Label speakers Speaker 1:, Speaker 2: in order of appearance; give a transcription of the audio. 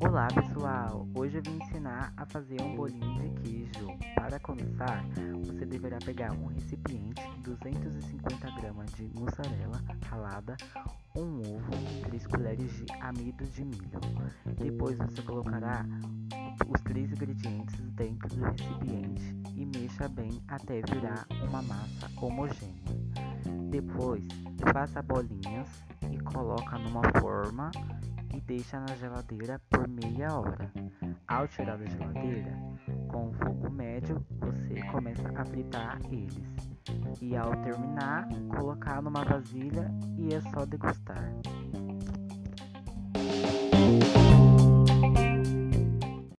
Speaker 1: Olá pessoal, hoje eu vim ensinar a fazer um bolinho de queijo. Para começar, você deverá pegar um recipiente, 250 gramas de mussarela ralada, um ovo, 3 colheres de amido de milho. Depois você colocará os três ingredientes dentro do recipiente e mexa bem até virar uma massa homogênea. Depois, faça bolinhas e coloca numa forma e deixa na geladeira por meia hora. Ao tirar da geladeira, com fogo médio, você começa a fritar eles. E ao terminar, colocar numa vasilha e é só degustar.